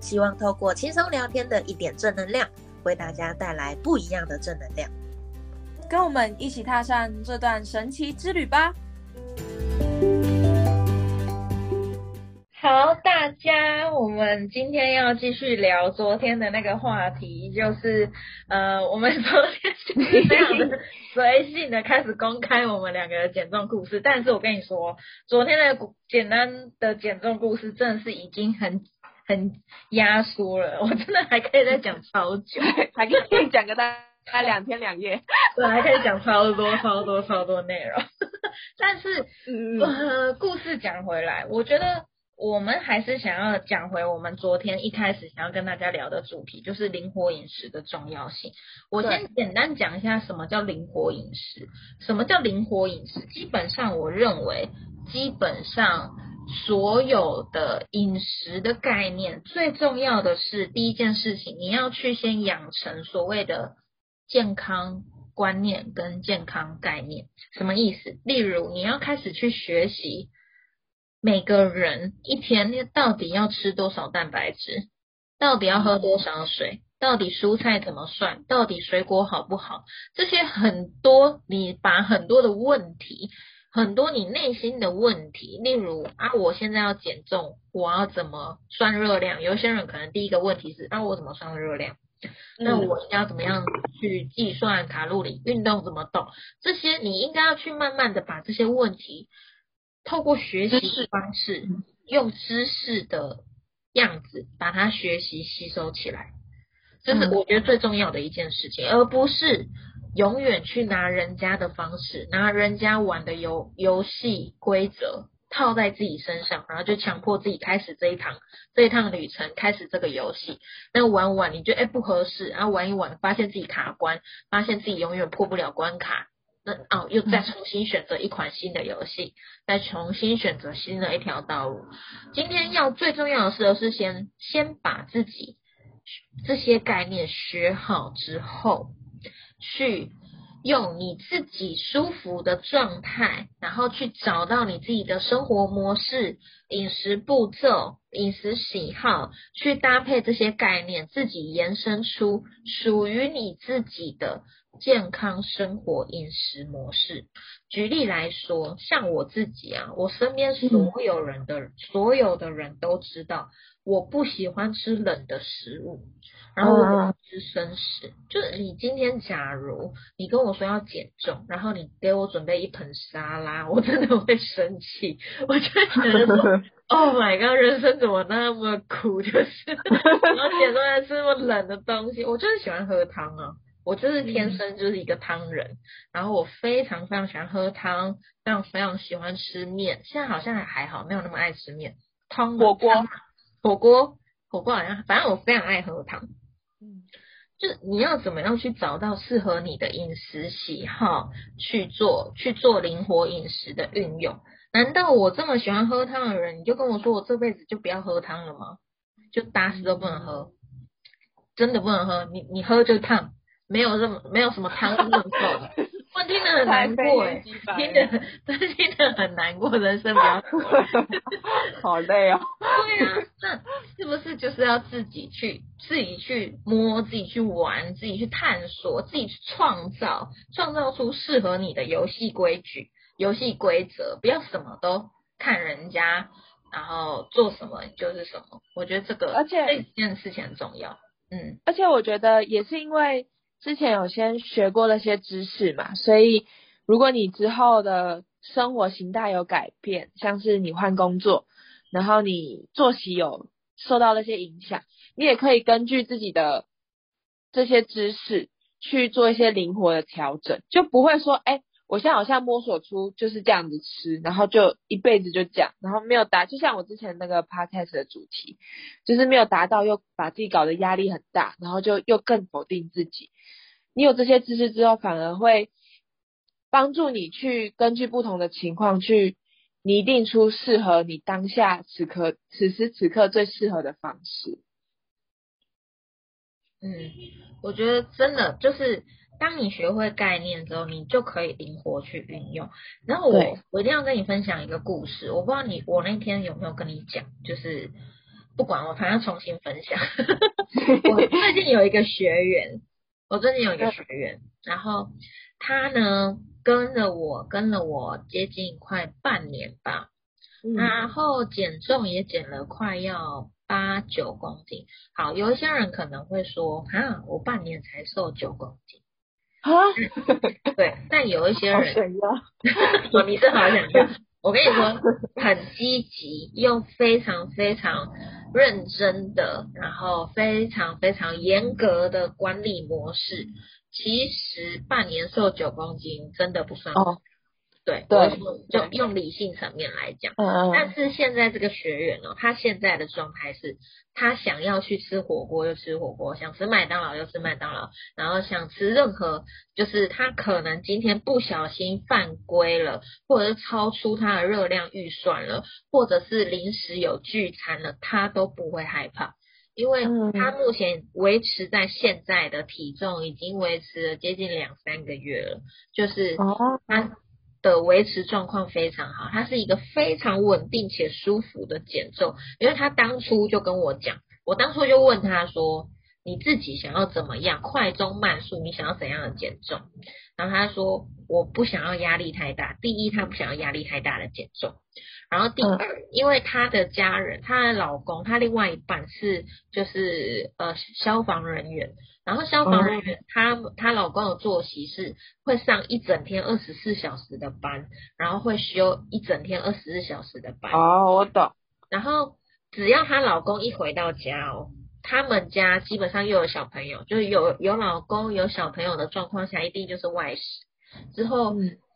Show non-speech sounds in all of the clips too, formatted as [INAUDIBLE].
希望透过轻松聊天的一点正能量，为大家带来不一样的正能量。跟我们一起踏上这段神奇之旅吧！好，大家，我们今天要继续聊昨天的那个话题，就是呃，[LAUGHS] 我们昨天非常的随性的开始公开我们两个的减重故事，但是我跟你说，昨天的简单的减重故事真的是已经很很压缩了，[LAUGHS] 我真的还可以再讲超久，[LAUGHS] 还可以讲个大概两天两夜，[LAUGHS] 对，还可以讲超多超多超多内容，但是呃，故事讲回来，我觉得。我们还是想要讲回我们昨天一开始想要跟大家聊的主题，就是灵活饮食的重要性。我先简单讲一下什么叫灵活饮食。什么叫灵活饮食？基本上，我认为基本上所有的饮食的概念，最重要的是第一件事情，你要去先养成所谓的健康观念跟健康概念。什么意思？例如，你要开始去学习。每个人一天到底要吃多少蛋白质？到底要喝多少水？到底蔬菜怎么算？到底水果好不好？这些很多，你把很多的问题，很多你内心的问题，例如啊，我现在要减重，我要怎么算热量？有些人可能第一个问题是，啊，我怎么算热量？那我应该要怎么样去计算卡路里？运动怎么动？这些你应该要去慢慢的把这些问题。透过学习方式，用知识的样子把它学习吸收起来，这是我觉得最重要的一件事情，而不是永远去拿人家的方式，拿人家玩的游游戏规则套在自己身上，然后就强迫自己开始这一趟这一趟旅程，开始这个游戏。那玩玩你觉得哎不合适，然后玩一玩，发现自己卡关，发现自己永远破不了关卡。那哦，又再重新选择一款新的游戏，再重新选择新的一条道路。今天要最重要的事是先先把自己这些概念学好之后，去用你自己舒服的状态，然后去找到你自己的生活模式、饮食步骤、饮食喜好，去搭配这些概念，自己延伸出属于你自己的。健康生活饮食模式，举例来说，像我自己啊，我身边所有人的所有的人都知道，我不喜欢吃冷的食物，然后我吃生食。就是你今天假如你跟我说要减重，然后你给我准备一盆沙拉，我真的会生气，我就觉得说，[LAUGHS] Oh my god，人生怎么那么苦？就是 [LAUGHS] 然后减重还吃那么冷的东西，我就是喜欢喝汤啊。我就是天生就是一个汤人，然后我非常非常喜欢喝汤，非常非常喜欢吃面。现在好像还好，没有那么爱吃面。汤火锅，火锅，火锅好像，反正我非常爱喝汤。嗯，就你要怎么样去找到适合你的饮食喜好去做，去做灵活饮食的运用？难道我这么喜欢喝汤的人，你就跟我说我这辈子就不要喝汤了吗？就打死都不能喝，真的不能喝，你你喝就烫。没有这么没有什么汤是这么臭的，我听得很难过哎，听得真听得很难过，人生不要 [LAUGHS] 好累哦。对啊，那是不是就是要自己去自己去摸，自己去玩，自己去探索，自己去创造，创造出适合你的游戏规矩、游戏规则，不要什么都看人家，然后做什么就是什么。我觉得这个而且这件事情很重要。嗯，而且我觉得也是因为。之前有先学过那些知识嘛，所以如果你之后的生活形态有改变，像是你换工作，然后你作息有受到那些影响，你也可以根据自己的这些知识去做一些灵活的调整，就不会说，哎，我现在好像摸索出就是这样子吃，然后就一辈子就这样，然后没有达，就像我之前那个 podcast 的主题，就是没有达到，又把自己搞得压力很大，然后就又更否定自己。你有这些知识之后，反而会帮助你去根据不同的情况去拟定出适合你当下此刻此时此刻最适合的方式。嗯，我觉得真的就是当你学会概念之后，你就可以灵活去运用。然后我我一定要跟你分享一个故事，我不知道你我那天有没有跟你讲，就是不管我反正重新分享。我 [LAUGHS] 最近有一个学员，我最近有一个学员，然后他呢跟了我跟了我接近快半年吧，然后减重也减了快要。八九公斤，好，有一些人可能会说，哈，我半年才瘦九公斤，啊，[LAUGHS] 对，但有一些人，想要，[LAUGHS] 你是好想要，我跟你说，很积极又非常非常认真的，然后非常非常严格的管理模式，其实半年瘦九公斤真的不算。对，对，就用理性层面来讲，嗯嗯，但是现在这个学员哦，他现在的状态是，他想要去吃火锅又吃火锅，想吃麦当劳又吃麦当劳，然后想吃任何，就是他可能今天不小心犯规了，或者是超出他的热量预算了，或者是临时有聚餐了，他都不会害怕，因为他目前维持在现在的体重已经维持了接近两三个月了，就是他。的维持状况非常好，它是一个非常稳定且舒服的减重。因为他当初就跟我讲，我当初就问他说：“你自己想要怎么样？快中慢速，你想要怎样的减重？”然后他说：“我不想要压力太大。第一，他不想要压力太大的减重。然后第二，因为他的家人，她的老公，他另外一半是就是呃消防人员。”然后消防人员，她她老公的作息是会上一整天二十四小时的班，然后会休一整天二十四小时的班。哦，我懂。然后只要她老公一回到家哦，他们家基本上又有小朋友，就是有有老公有小朋友的状况下，一定就是外食。之后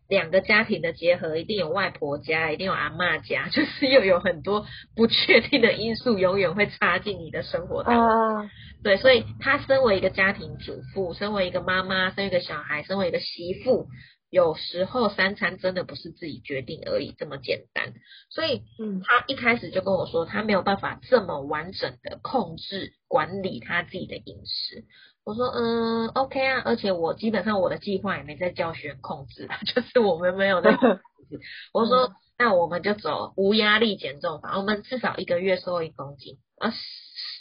两个家庭的结合，一定有外婆家，一定有阿妈家，[LAUGHS] 就是又有很多不确定的因素，永远会插进你的生活当中。对，所以她身为一个家庭主妇，身为一个妈妈，身为一个小孩，身为一个媳妇，有时候三餐真的不是自己决定而已这么简单。所以，嗯，她一开始就跟我说，他没有办法这么完整的控制管理他自己的饮食。我说，嗯，OK 啊，而且我基本上我的计划也没在教学控制，[LAUGHS] 就是我们没有那个。[LAUGHS] 我说，那我们就走无压力减重法，我们至少一个月瘦一公斤，啊。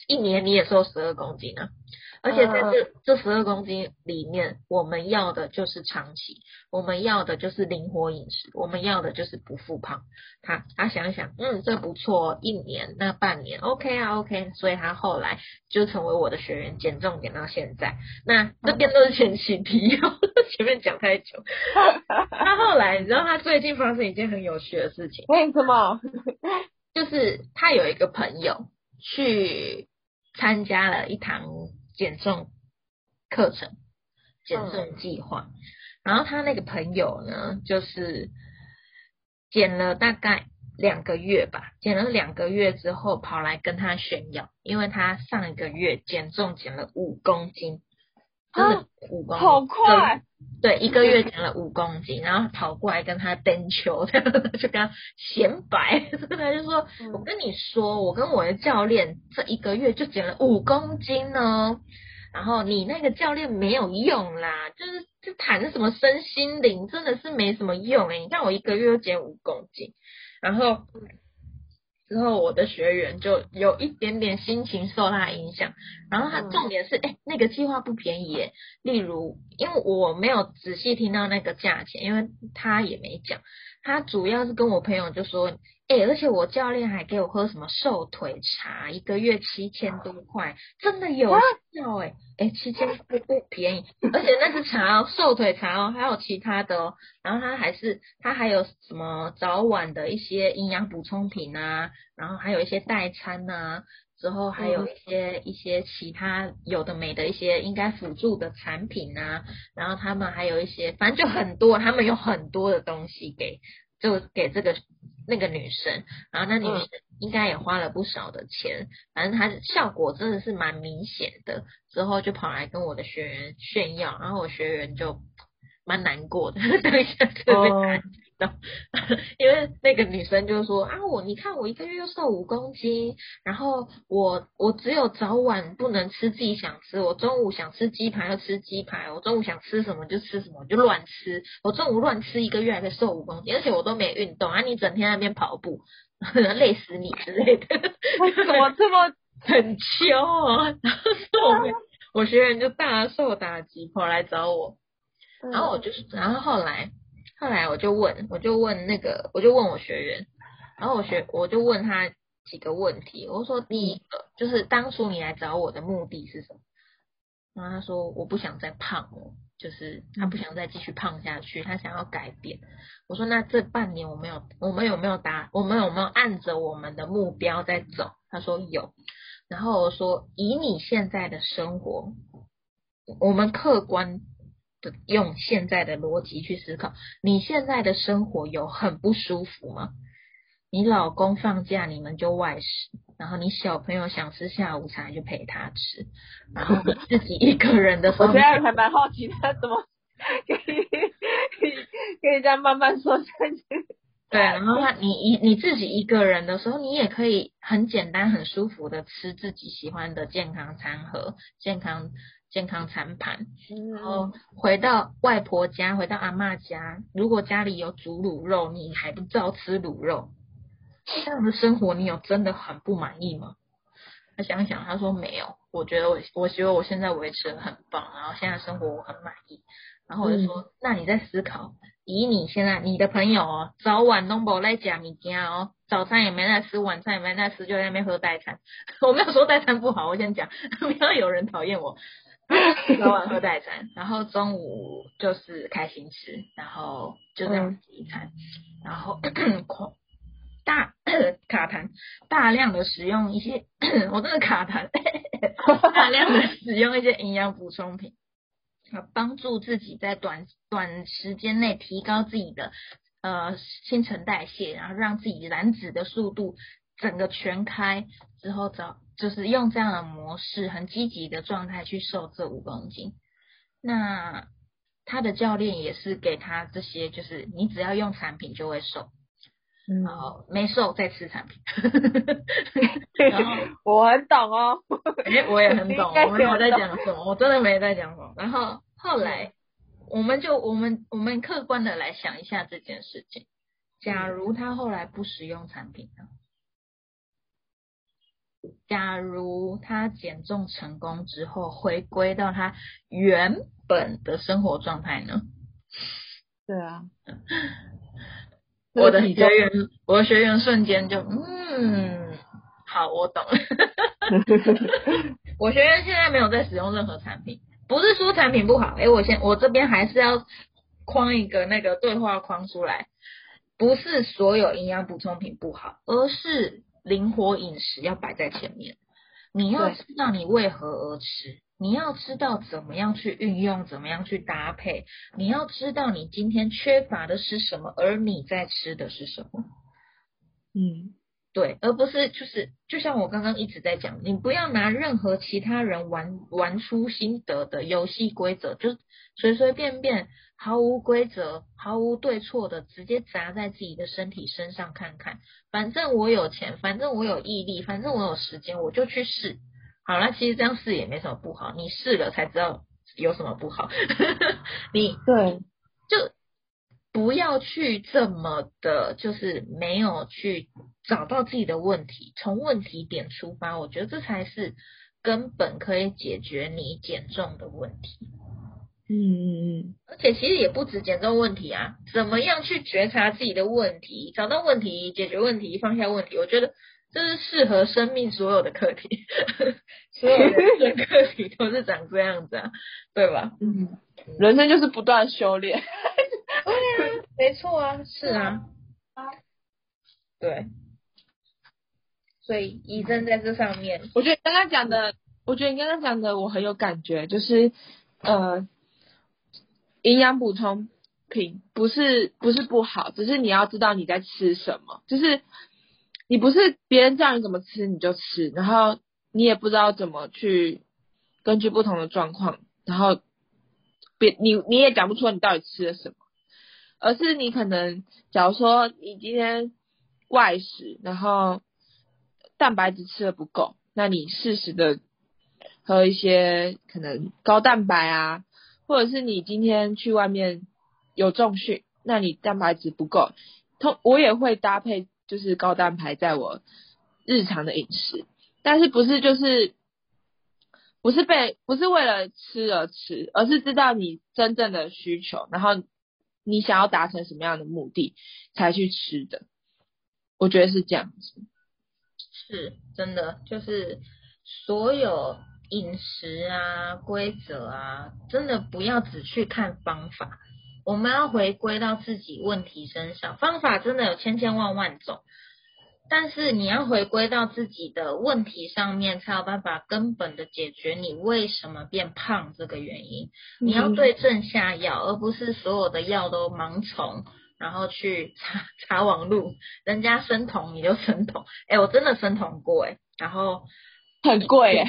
一年你也瘦十二公斤啊，而且在这这十二公斤里面，我们要的就是长期，我们要的就是灵活饮食，我们要的就是不复胖。他他想想，嗯，这不错，一年那半年，OK 啊，OK，所以他后来就成为我的学员，减重减到现在。那这边都是前期提要，前面讲太久。[LAUGHS] 他后来，你知道他最近发生一件很有趣的事情？为什么？[LAUGHS] 就是他有一个朋友去。参加了一堂减重课程，减重计划。然后他那个朋友呢，就是减了大概两个月吧，减了两个月之后跑来跟他炫耀，因为他上一个月减重减了五公斤。真的五公斤，好快！对，一个月减了五公斤，然后跑过来跟他登球，就跟他显摆，[LAUGHS] 他就说：“我跟你说，我跟我的教练这一个月就减了五公斤哦。然后你那个教练没有用啦，就是就谈什么身心灵，真的是没什么用哎。你看我一个月又减五公斤，然后。”之后，我的学员就有一点点心情受他影响，然后他重点是，哎，那个计划不便宜耶。例如，因为我没有仔细听到那个价钱，因为他也没讲，他主要是跟我朋友就说。哎，而且我教练还给我喝什么瘦腿茶，一个月七千多块，真的有效哎！哎，七千不不便宜，而且那是茶哦，瘦腿茶哦，还有其他的哦。然后他还是他还有什么早晚的一些营养补充品啊，然后还有一些代餐呐，之后还有一些一些其他有的没的一些应该辅助的产品啊，然后他们还有一些，反正就很多，他们有很多的东西给就给这个那个女生，然后那女生应该也花了不少的钱，反正她效果真的是蛮明显的，之后就跑来跟我的学员炫耀，然后我学员就蛮难过的，[LAUGHS] 等一下这边 [LAUGHS] 难因为那个女生就说啊，我你看我一个月又瘦五公斤，然后我我只有早晚不能吃自己想吃，我中午想吃鸡排就吃鸡排，我中午想吃什么就吃什么，就乱吃，我中午乱吃一个月还可以瘦五公斤，而且我都没运动啊，你整天那边跑步，[LAUGHS] 累死你之类的，怎么这么很秋啊？然 [LAUGHS] 后我学员就大受打击，跑来找我，然后我就是，然后后来。后来我就问，我就问那个，我就问我学员，然后我学我就问他几个问题。我说第一个就是当初你来找我的目的是什么？然后他说我不想再胖了，就是他不想再继续胖下去，他想要改变。我说那这半年我们有我们有没有达？我们有没有按着我们的目标在走？他说有。然后我说以你现在的生活，我们客观。用现在的逻辑去思考，你现在的生活有很不舒服吗？你老公放假你们就外食，然后你小朋友想吃下午茶就陪他吃，然后你自己一个人的时候，我现在还蛮好奇他怎么可以可以可以这样慢慢说下去。对，然后他你一你自己一个人的时候，你也可以很简单很舒服的吃自己喜欢的健康餐盒，健康。健康餐盘，然后回到外婆家，回到阿妈家，如果家里有煮卤肉，你还不照吃卤肉，这样的生活你有真的很不满意吗？他想想，他说没有，我觉得我我觉得我现在维持的很棒，然后现在生活我很满意。然后我就说，那你在思考，以你现在你的朋友哦，早晚都不来家米家哦，早餐也没在吃，晚餐也没在吃，就在那边喝代餐。[LAUGHS] 我没有说代餐不好，我先讲，[LAUGHS] 不要有人讨厌我。早 [LAUGHS] 晚喝代餐，然后中午就是开心吃，然后就这样子一餐，然后 [CLEARS THROAT] 大 [CLEARS THROAT] 卡痰，大量的使用一些，[CLEARS THROAT] 我真的卡痰，大量的使用一些营养补充品，帮助自己在短短时间内提高自己的呃新陈代谢，然后让自己燃脂的速度整个全开之后找。就是用这样的模式，很积极的状态去瘦这五公斤。那他的教练也是给他这些，就是你只要用产品就会瘦，然后没瘦再吃产品。[LAUGHS] 然后 [LAUGHS] 我很懂哦，[LAUGHS] 我也很懂，我没有在讲什么，我真的没在讲什么。然后后来，我们就我们我们客观的来想一下这件事情。假如他后来不使用产品呢？假如他减重成功之后，回归到他原本的生活状态呢？对啊，我的学员，我的学员瞬间就嗯，好，我懂了。[LAUGHS] 我学员现在没有在使用任何产品，不是说产品不好，哎，我先我这边还是要框一个那个对话框出来，不是所有营养补充品不好，而是。灵活饮食要摆在前面，你要知道你为何而吃，你要知道怎么样去运用，怎么样去搭配，你要知道你今天缺乏的是什么，而你在吃的是什么。嗯，对，而不是就是就像我刚刚一直在讲，你不要拿任何其他人玩玩出心得的游戏规则，就随随便便。毫无规则、毫无对错的，直接砸在自己的身体身上看看。反正我有钱，反正我有毅力，反正我有时间，我就去试。好了，其实这样试也没什么不好，你试了才知道有什么不好。[LAUGHS] 你对，就不要去这么的，就是没有去找到自己的问题，从问题点出发，我觉得这才是根本可以解决你减重的问题。嗯嗯嗯，而且其实也不止减重问题啊，怎么样去觉察自己的问题，找到问题，解决问题，放下问题，我觉得这是适合生命所有的课题，[LAUGHS] 所有的 [LAUGHS] 课题都是长这样子啊，对吧？嗯，人生就是不断修炼。没错啊，是啊，对。所以医生在这上面，我觉得刚刚讲的，我觉得你刚刚讲的我很有感觉，就是呃，营养补充品不是不是不好，只是你要知道你在吃什么，就是你不是别人叫你怎么吃你就吃，然后你也不知道怎么去根据不同的状况，然后别你你也讲不出你到底吃了什么，而是你可能假如说你今天外食，然后蛋白质吃的不够，那你适时的喝一些可能高蛋白啊，或者是你今天去外面有重训，那你蛋白质不够，通我也会搭配就是高蛋白在我日常的饮食，但是不是就是不是被不是为了吃而吃，而是知道你真正的需求，然后你想要达成什么样的目的才去吃的，我觉得是这样子。是真的，就是所有饮食啊、规则啊，真的不要只去看方法，我们要回归到自己问题身上。方法真的有千千万万种，但是你要回归到自己的问题上面，才有办法根本的解决你为什么变胖这个原因。你要对症下药，而不是所有的药都盲从。然后去查查网路，人家生酮你就生酮，哎，我真的生酮过哎，然后很贵哎，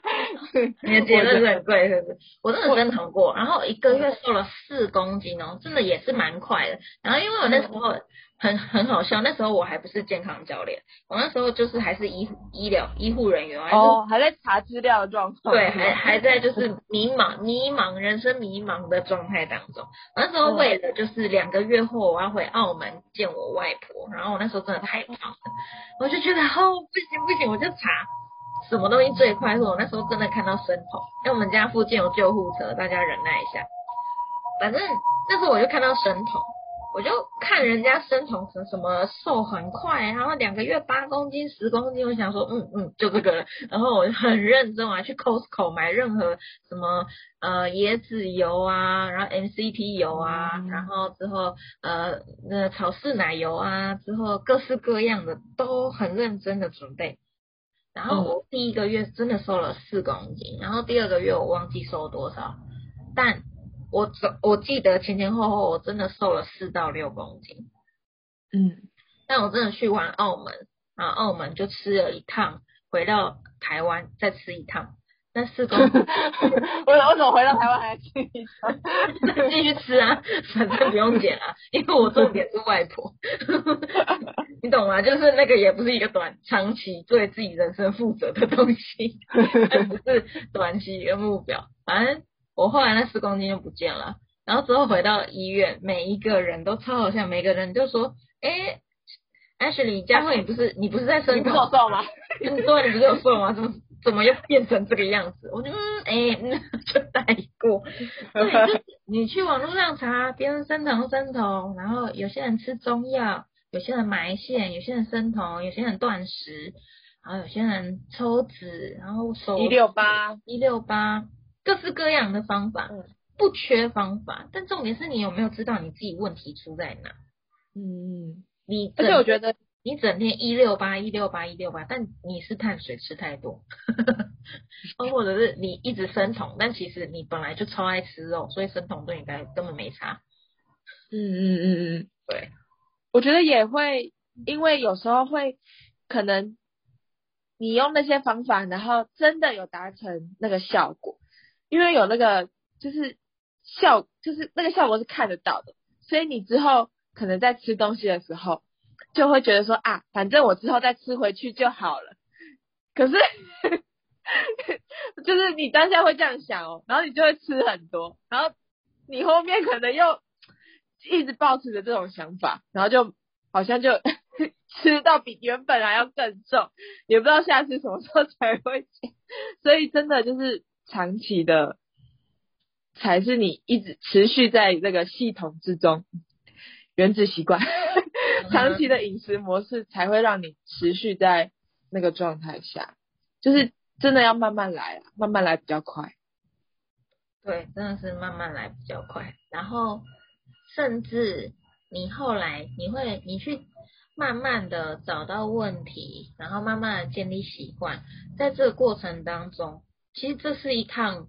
[LAUGHS] 你的结论是很贵是不是？我真的生酮过，然后一个月瘦了四公斤哦，真的也是蛮快的。然后因为我那时候。很很好笑，那时候我还不是健康教练，我那时候就是还是医医疗医护人员，哦，还在查资料的状况，对，还还在就是迷茫迷茫人生迷茫的状态当中。那时候为了就是两个月后我要回澳门见我外婆，然后我那时候真的太忙了，我就觉得哦不行不行，我就查什么东西最快，我那时候真的看到生酮，因为我们家附近有救护车，大家忍耐一下。反正那时候我就看到生酮。我就看人家生酮成什么瘦很快，然后两个月八公斤、十公斤，我想说，嗯嗯，就这个了。[LAUGHS] 然后我就很认真啊，去 Costco 买任何什么呃椰子油啊，然后 MCT 油啊，然后之后呃那草饲奶油啊，之后各式各样的都很认真的准备。然后我第一个月真的瘦了四公斤，然后第二个月我忘记瘦多少，但。我走，我记得前前后后我真的瘦了四到六公斤，嗯，但我真的去完澳门，然后澳门就吃了一趟，回到台湾再吃一趟，那四公斤，[LAUGHS] 我我怎么回到台湾还要吃一趟？[LAUGHS] 继续吃啊，反正不用减啊，因为我重点是外婆，[LAUGHS] 你懂吗？就是那个也不是一个短长期对自己人生负责的东西，不是短期一个目标，反正。我后来那四公斤就不见了，然后之后回到医院，每一个人都超好笑，每个人就说：“哎，Ashley，佳慧，你不是你不是在生你有瘦吗？对，你不是有瘦吗？怎么怎么又变成这个样子？”我就嗯，哎，就带过。对，你去网络上查，别人生酮生酮，然后有些人吃中药，有些人埋线，有些人生酮，有些人断食，然后有些人抽脂，然后瘦一六八一六八。各式各样的方法，不缺方法，但重点是你有没有知道你自己问题出在哪？嗯，你而且我觉得你整天一六八一六八一六八，但你是碳水吃太多，[LAUGHS] 或者是你一直生酮，但其实你本来就超爱吃肉，所以生酮对你来根本没差。嗯嗯嗯嗯，对，我觉得也会，因为有时候会可能你用那些方法，然后真的有达成那个效果。因为有那个就是效，就是那个效果是看得到的，所以你之后可能在吃东西的时候，就会觉得说啊，反正我之后再吃回去就好了。可是，[LAUGHS] 就是你当下会这样想哦，然后你就会吃很多，然后你后面可能又一直保持着这种想法，然后就好像就 [LAUGHS] 吃到比原本还要更重，也不知道下次什么时候才会减，[LAUGHS] 所以真的就是。长期的才是你一直持续在这个系统之中，原子习惯，[LAUGHS] 长期的饮食模式才会让你持续在那个状态下，就是真的要慢慢来啊，慢慢来比较快。对，真的是慢慢来比较快。然后，甚至你后来你会你去慢慢的找到问题，然后慢慢的建立习惯，在这个过程当中，其实这是一趟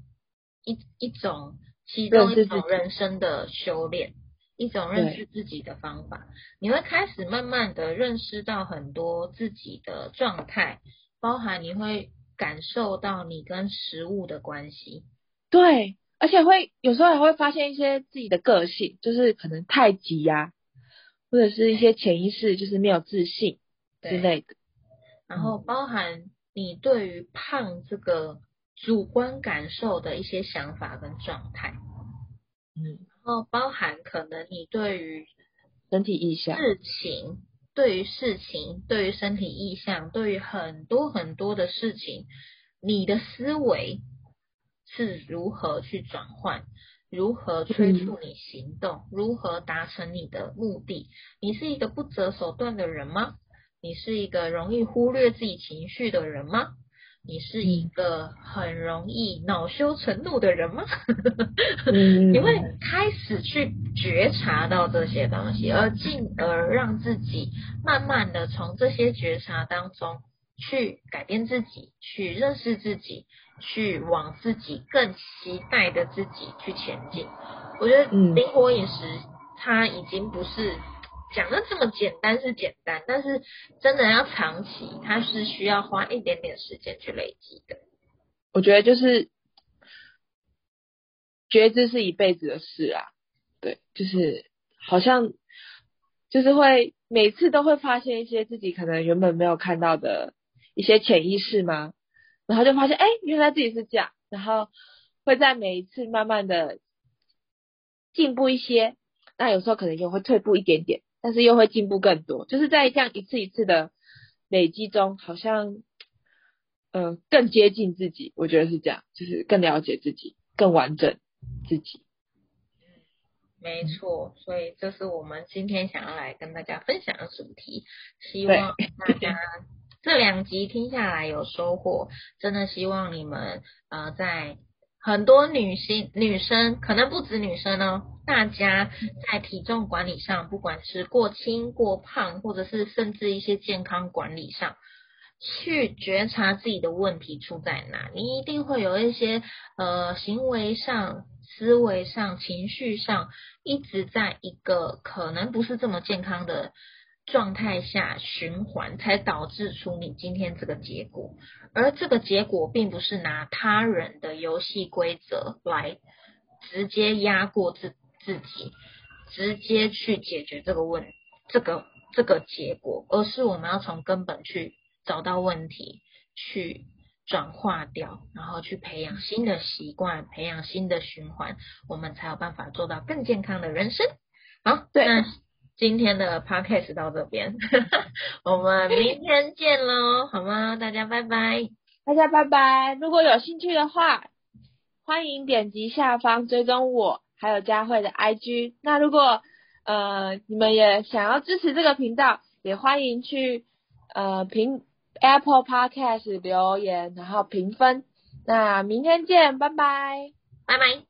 一一种其中一种人生的修炼，一种认识自己的方法。你会开始慢慢的认识到很多自己的状态，包含你会感受到你跟食物的关系。对。而且会有时候还会发现一些自己的个性，就是可能太急呀，或者是一些潜意识就是没有自信之类的。然后包含你对于胖这个主观感受的一些想法跟状态，嗯，然后包含可能你对于身体意向、事情，对于事情，对于身体意向，对于很多很多的事情，你的思维。是如何去转换，如何催促你行动，如何达成你的目的？你是一个不择手段的人吗？你是一个容易忽略自己情绪的人吗？你是一个很容易恼羞成怒的人吗？[LAUGHS] 你会开始去觉察到这些东西，而进而让自己慢慢的从这些觉察当中去改变自己，去认识自己。去往自己更期待的自己去前进。我觉得灵活饮食它已经不是讲的这么简单，是简单，但是真的要长期，它是需要花一点点时间去累积的。我觉得就是觉知是一辈子的事啊，对，就是好像就是会每次都会发现一些自己可能原本没有看到的一些潜意识吗？然后就发现，哎，原来自己是这样，然后会在每一次慢慢的进步一些，那有时候可能又会退步一点点，但是又会进步更多，就是在这样一次一次的累积中，好像，嗯，更接近自己，我觉得是这样，就是更了解自己，更完整自己。没错，所以这是我们今天想要来跟大家分享的主题，希望大家。这两集听下来有收获，真的希望你们呃在很多女性女生，可能不止女生哦，大家在体重管理上，不管是过轻过胖，或者是甚至一些健康管理上，去觉察自己的问题出在哪，你一定会有一些呃行为上、思维上、情绪上，一直在一个可能不是这么健康的。状态下循环，才导致出你今天这个结果。而这个结果，并不是拿他人的游戏规则来直接压过自自己，直接去解决这个问这个这个结果，而是我们要从根本去找到问题，去转化掉，然后去培养新的习惯，培养新的循环，我们才有办法做到更健康的人生。好，对。今天的 podcast 到这边，[LAUGHS] 我们明天见喽，[LAUGHS] 好吗？大家拜拜，大家拜拜。如果有兴趣的话，欢迎点击下方追踪我，还有佳慧的 IG。那如果呃你们也想要支持这个频道，也欢迎去呃评 Apple Podcast 留言，然后评分。那明天见，拜拜，拜拜。